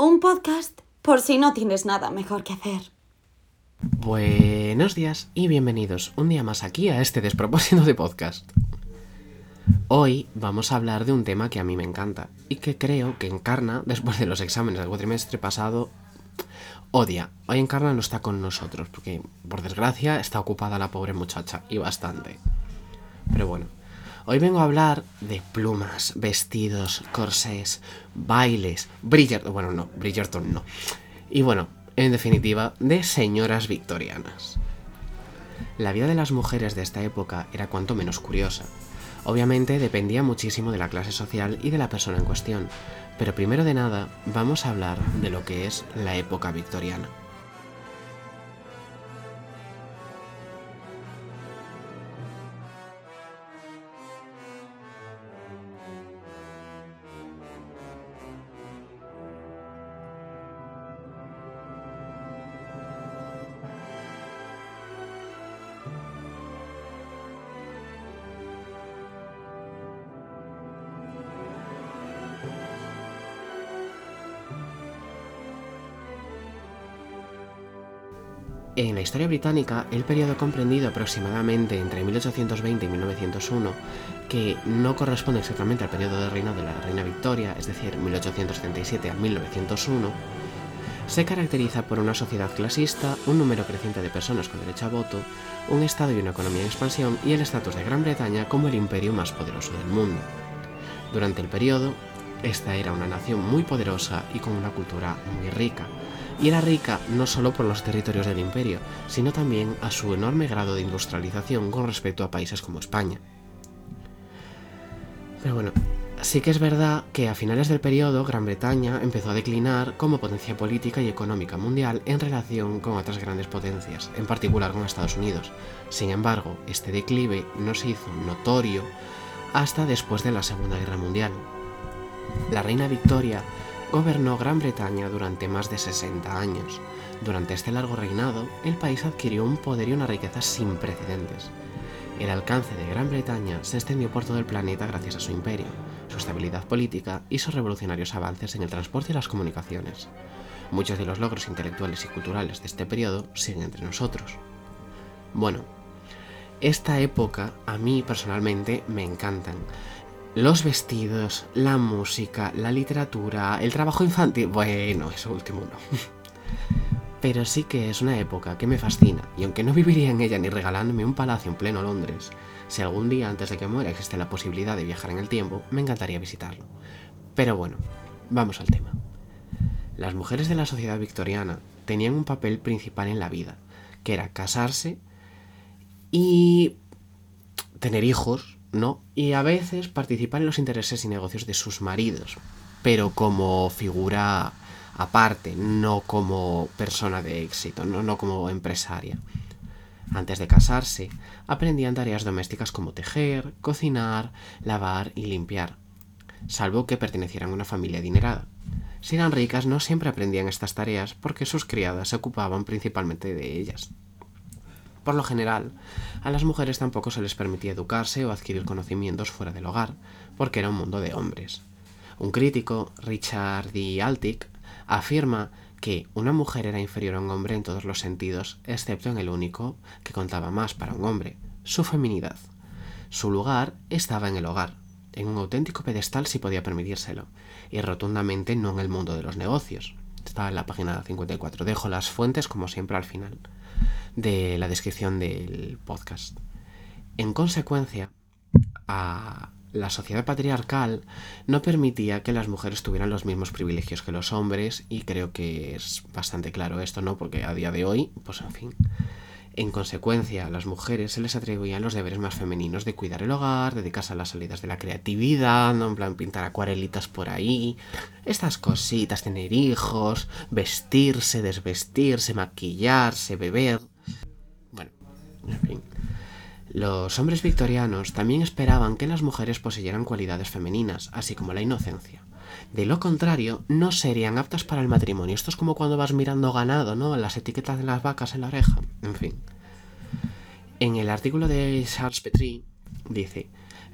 un podcast por si no tienes nada mejor que hacer. Buenos días y bienvenidos un día más aquí a este despropósito de podcast. Hoy vamos a hablar de un tema que a mí me encanta y que creo que Encarna, después de los exámenes del cuatrimestre pasado, odia. Hoy Encarna no está con nosotros porque, por desgracia, está ocupada la pobre muchacha y bastante. Pero bueno, hoy vengo a hablar de plumas, vestidos, corsés, bailes, Bridgerton, bueno, no, Bridgerton no. Y bueno, en definitiva, de señoras victorianas. La vida de las mujeres de esta época era cuanto menos curiosa. Obviamente dependía muchísimo de la clase social y de la persona en cuestión, pero primero de nada vamos a hablar de lo que es la época victoriana. En la historia británica, el periodo comprendido aproximadamente entre 1820 y 1901, que no corresponde exactamente al periodo de reino de la reina Victoria, es decir, 1837 a 1901, se caracteriza por una sociedad clasista, un número creciente de personas con derecho a voto, un Estado y una economía en expansión y el estatus de Gran Bretaña como el imperio más poderoso del mundo. Durante el periodo, esta era una nación muy poderosa y con una cultura muy rica, y era rica no solo por los territorios del imperio, sino también a su enorme grado de industrialización con respecto a países como España. Pero bueno, sí que es verdad que a finales del periodo Gran Bretaña empezó a declinar como potencia política y económica mundial en relación con otras grandes potencias, en particular con Estados Unidos. Sin embargo, este declive no se hizo notorio hasta después de la Segunda Guerra Mundial. La reina Victoria gobernó Gran Bretaña durante más de 60 años. Durante este largo reinado, el país adquirió un poder y una riqueza sin precedentes. El alcance de Gran Bretaña se extendió por todo el planeta gracias a su imperio, su estabilidad política y sus revolucionarios avances en el transporte y las comunicaciones. Muchos de los logros intelectuales y culturales de este periodo siguen entre nosotros. Bueno, esta época a mí personalmente me encantan, los vestidos, la música, la literatura, el trabajo infantil. Bueno, eso último no. Pero sí que es una época que me fascina, y aunque no viviría en ella ni regalándome un palacio en pleno Londres, si algún día antes de que muera existe la posibilidad de viajar en el tiempo, me encantaría visitarlo. Pero bueno, vamos al tema. Las mujeres de la sociedad victoriana tenían un papel principal en la vida, que era casarse y tener hijos, ¿no? Y a veces participar en los intereses y negocios de sus maridos, pero como figura aparte, no como persona de éxito, no, no como empresaria. Antes de casarse, aprendían tareas domésticas como tejer, cocinar, lavar y limpiar, salvo que pertenecieran a una familia adinerada. Si eran ricas, no siempre aprendían estas tareas porque sus criadas se ocupaban principalmente de ellas. Por lo general, a las mujeres tampoco se les permitía educarse o adquirir conocimientos fuera del hogar, porque era un mundo de hombres. Un crítico, Richard D. Altic, afirma que una mujer era inferior a un hombre en todos los sentidos, excepto en el único que contaba más para un hombre, su feminidad. Su lugar estaba en el hogar, en un auténtico pedestal si podía permitírselo, y rotundamente no en el mundo de los negocios. Está en la página 54. Dejo las fuentes como siempre al final de la descripción del podcast. En consecuencia, a la sociedad patriarcal no permitía que las mujeres tuvieran los mismos privilegios que los hombres y creo que es bastante claro esto, ¿no? Porque a día de hoy, pues en fin, en consecuencia, a las mujeres se les atribuían los deberes más femeninos de cuidar el hogar, dedicarse a las salidas de la creatividad, ¿no? en plan pintar acuarelitas por ahí, estas cositas, tener hijos, vestirse, desvestirse, maquillarse, beber. Bueno, en fin. Los hombres victorianos también esperaban que las mujeres poseyeran cualidades femeninas, así como la inocencia. De lo contrario, no serían aptas para el matrimonio. Esto es como cuando vas mirando ganado, ¿no? Las etiquetas de las vacas en la oreja. En fin. En el artículo de Charles Petrie dice,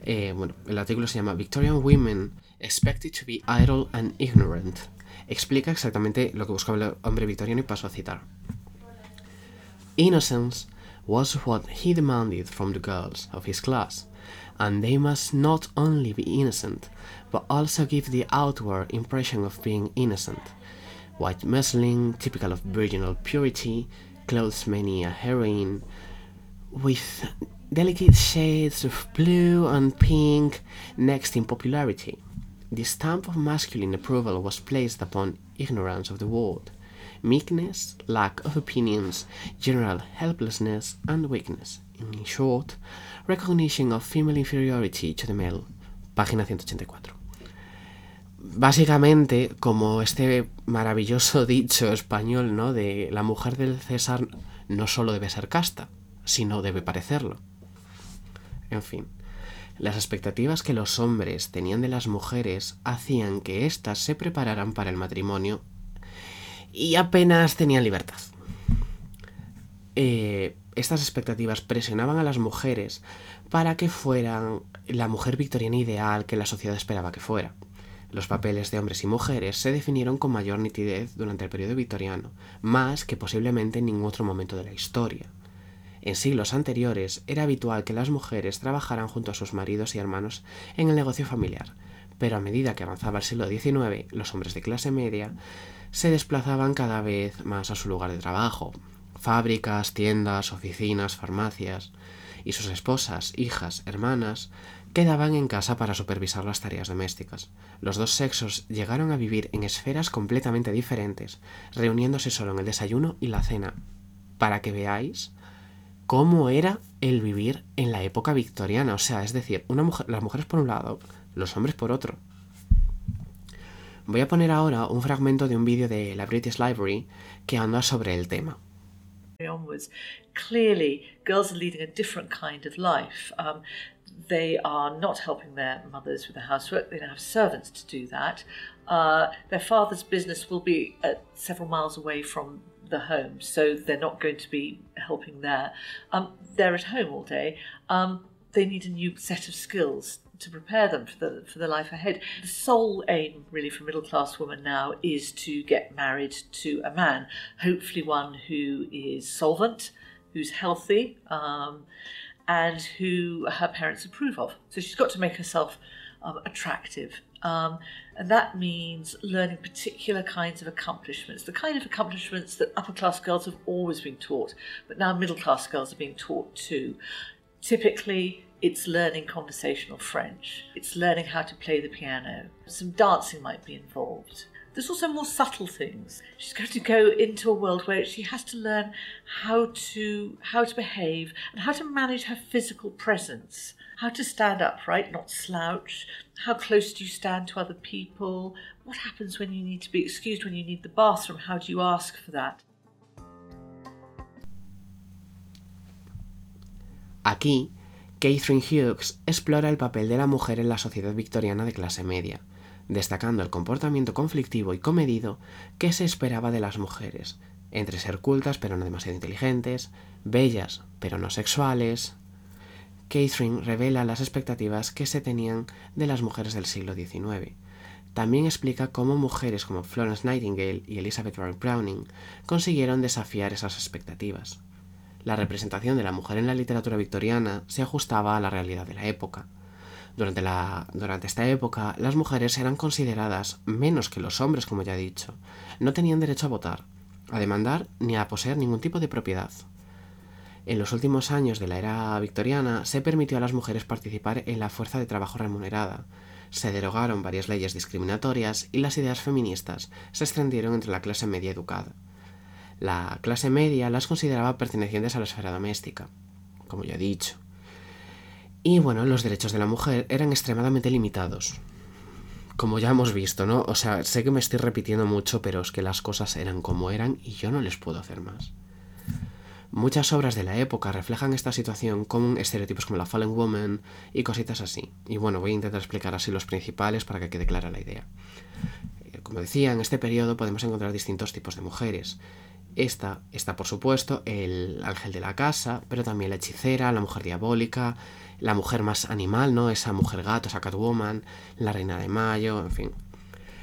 eh, bueno, el artículo se llama Victorian Women Expected to be Idle and Ignorant. explica exactamente lo que buscaba el hombre victoriano y paso a citar. Innocence was what he demanded from the girls of his class, and they must not only be innocent, but also give the outward impression of being innocent. White muslin, typical of virginal purity, clothes many a heroine, with delicate shades of blue and pink next in popularity. The stamp of masculine approval was placed upon ignorance of the world, meekness, lack of opinions, general helplessness and weakness. In short, recognition of female inferiority to the male. Página 184. Básicamente, como este maravilloso dicho español, ¿no? De la mujer del César no solo debe ser casta, sino debe parecerlo. En fin, las expectativas que los hombres tenían de las mujeres hacían que éstas se prepararan para el matrimonio y apenas tenían libertad. Eh, estas expectativas presionaban a las mujeres para que fueran la mujer victoriana ideal que la sociedad esperaba que fuera. Los papeles de hombres y mujeres se definieron con mayor nitidez durante el periodo victoriano, más que posiblemente en ningún otro momento de la historia. En siglos anteriores era habitual que las mujeres trabajaran junto a sus maridos y hermanos en el negocio familiar, pero a medida que avanzaba el siglo XIX, los hombres de clase media se desplazaban cada vez más a su lugar de trabajo, fábricas, tiendas, oficinas, farmacias, y sus esposas, hijas, hermanas, quedaban en casa para supervisar las tareas domésticas. Los dos sexos llegaron a vivir en esferas completamente diferentes, reuniéndose solo en el desayuno y la cena, para que veáis cómo era el vivir en la época victoriana. O sea, es decir, una mujer, las mujeres por un lado, los hombres por otro. Voy a poner ahora un fragmento de un vídeo de la British Library que anda sobre el tema. Onwards, clearly girls are leading a different kind of life. Um, they are not helping their mothers with the housework. They don't have servants to do that. Uh, their father's business will be several miles away from the home, so they're not going to be helping there. Um, they're at home all day. Um, they need a new set of skills to prepare them for the for the life ahead. The sole aim, really, for middle class women now is to get married to a man, hopefully one who is solvent, who's healthy, um, and who her parents approve of. So she's got to make herself um, attractive. Um, and that means learning particular kinds of accomplishments, the kind of accomplishments that upper class girls have always been taught, but now middle class girls are being taught too. Typically, it's learning conversational French, it's learning how to play the piano, some dancing might be involved. There's also more subtle things. She's going to go into a world where she has to learn how to how to behave and how to manage her physical presence, how to stand upright, not slouch, how close do you stand to other people, what happens when you need to be excused when you need the bathroom, how do you ask for that? Aquí, Catherine Hughes explora el papel de la mujer en la sociedad victoriana de clase media, destacando el comportamiento conflictivo y comedido que se esperaba de las mujeres, entre ser cultas pero no demasiado inteligentes, bellas pero no sexuales. Catherine revela las expectativas que se tenían de las mujeres del siglo XIX. También explica cómo mujeres como Florence Nightingale y Elizabeth Warren Browning consiguieron desafiar esas expectativas. La representación de la mujer en la literatura victoriana se ajustaba a la realidad de la época. Durante, la, esta época, las mujeres eran consideradas menos que los hombres, como ya he dicho. No tenían derecho a votar, a demandar ni a poseer ningún tipo de propiedad. En los últimos años de la era victoriana se permitió a las mujeres participar en la fuerza de trabajo remunerada. Se derogaron varias leyes discriminatorias y las ideas feministas se extendieron entre la clase media educada. La clase media las consideraba pertenecientes a la esfera doméstica, como ya he dicho. Y bueno, los derechos de la mujer eran extremadamente limitados. Como ya hemos visto, ¿no? O sea, sé que me estoy repitiendo mucho, pero es que las cosas eran como eran y yo no les puedo hacer más. Muchas obras de la época reflejan esta situación con estereotipos como la Fallen Woman y cositas así. Y bueno, voy a intentar explicar así los principales para que quede clara la idea. Como decía, en este periodo podemos encontrar distintos tipos de mujeres. Esta está, por supuesto, el ángel de la casa, pero también la hechicera, la mujer diabólica, la mujer más animal, ¿no? Esa mujer gato, esa Catwoman, la reina de mayo, en fin.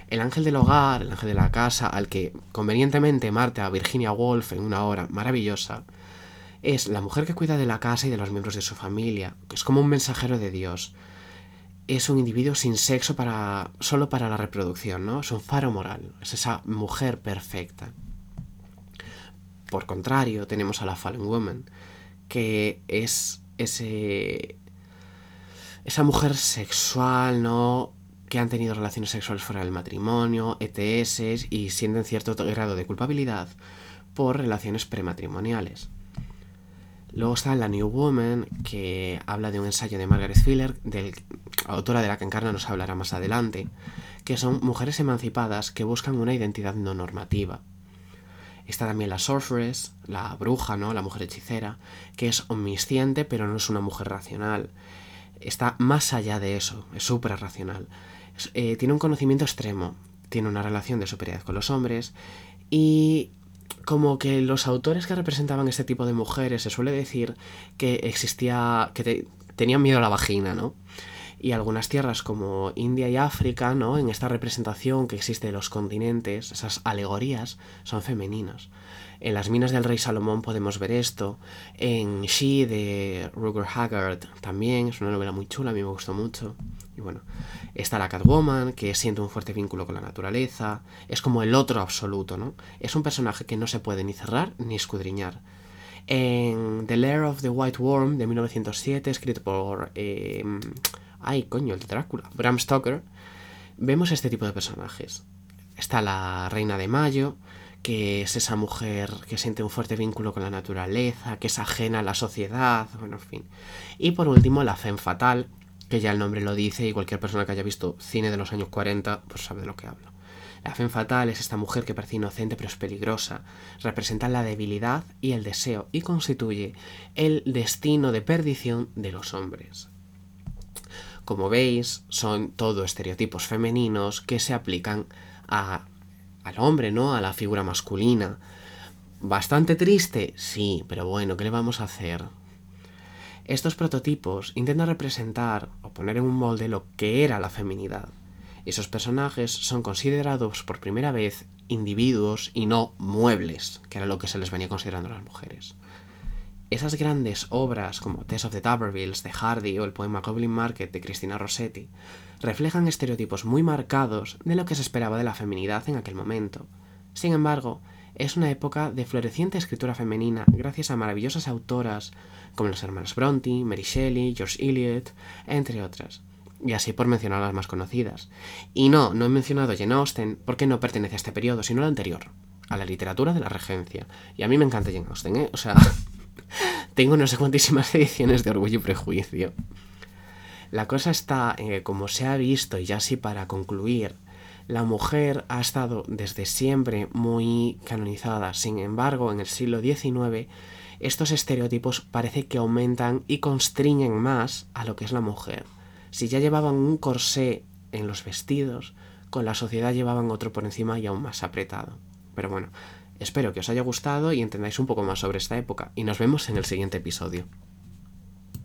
El ángel del hogar, el ángel de la casa, al que convenientemente Marta a Virginia Woolf en una hora maravillosa, es la mujer que cuida de la casa y de los miembros de su familia. Es como un mensajero de Dios. Es un individuo sin sexo para solo para la reproducción, ¿no? Es un faro moral. Es esa mujer perfecta. Por contrario, tenemos a la Fallen Woman, que es ese esa mujer sexual, ¿no? que han tenido relaciones sexuales fuera del matrimonio, ETS y sienten cierto grado de culpabilidad por relaciones prematrimoniales. Luego está La New Woman, que habla de un ensayo de Margaret Filler, del, autora de la que Encarna nos hablará más adelante, que son mujeres emancipadas que buscan una identidad no normativa. Está también la Sorceress, la bruja, ¿no? La mujer hechicera, que es omnisciente pero no es una mujer racional. Está más allá de eso, es súper racional. Eh, tiene un conocimiento extremo, tiene una relación de superioridad con los hombres y como que los autores que representaban este tipo de mujeres se suele decir que existía, que tenían miedo a la vagina, ¿no? Y algunas tierras como India y África, ¿no? En esta representación que existe de los continentes, esas alegorías son femeninas. En las minas del rey Salomón podemos ver esto. En She de Ruger Haggard también, es una novela muy chula, a mí me gustó mucho. Y bueno, está la Catwoman, que siente un fuerte vínculo con la naturaleza. Es como el otro absoluto, ¿no? Es un personaje que no se puede ni cerrar ni escudriñar. En The Lair of the White Worm de 1907, escrito por... Em, ay, coño, el Drácula. Bram Stoker. Vemos este tipo de personajes. Está la Reina de Mayo, que es esa mujer que siente un fuerte vínculo con la naturaleza, que es ajena a la sociedad, bueno, en fin. Y por último, la Femme Fatal, que ya el nombre lo dice y cualquier persona que haya visto cine de los años 40 pues sabe de lo que hablo. La Femme Fatal es esta mujer que parece inocente pero es peligrosa, representa la debilidad y el deseo y constituye el destino de perdición de los hombres. Como veis, son todo estereotipos femeninos que se aplican a al hombre, ¿no? A la figura masculina. Bastante triste, sí, pero bueno, ¿qué le vamos a hacer? Estos prototipos intentan representar o poner en un molde lo que era la feminidad. Esos personajes son considerados por primera vez individuos y no muebles, que era lo que se les venía considerando a las mujeres. Esas grandes obras como Tess of the Tubervilles de Hardy o el poema Goblin Market de Cristina Rossetti reflejan estereotipos muy marcados de lo que se esperaba de la feminidad en aquel momento. Sin embargo, es una época de floreciente escritura femenina gracias a maravillosas autoras como las hermanas Bronte, Mary Shelley, George Eliot, entre otras. Y así por mencionar las más conocidas. Y no, no he mencionado Jane Austen porque no pertenece a este periodo, sino al anterior, a la literatura de la regencia. Y a mí me encanta Jane Austen, ¿eh? O sea, tengo no sé cuantísimas ediciones de Orgullo y Prejuicio. La cosa está como se ha visto, y ya así para concluir, la mujer ha estado desde siempre muy canonizada. Sin embargo, en el siglo XIX, estos estereotipos parece que aumentan y constriñen más a lo que es la mujer. Si ya llevaban un corsé en los vestidos, con la sociedad llevaban otro por encima y aún más apretado. Pero bueno, Espero que os haya gustado y entendáis un poco más sobre esta época y nos vemos en el siguiente episodio.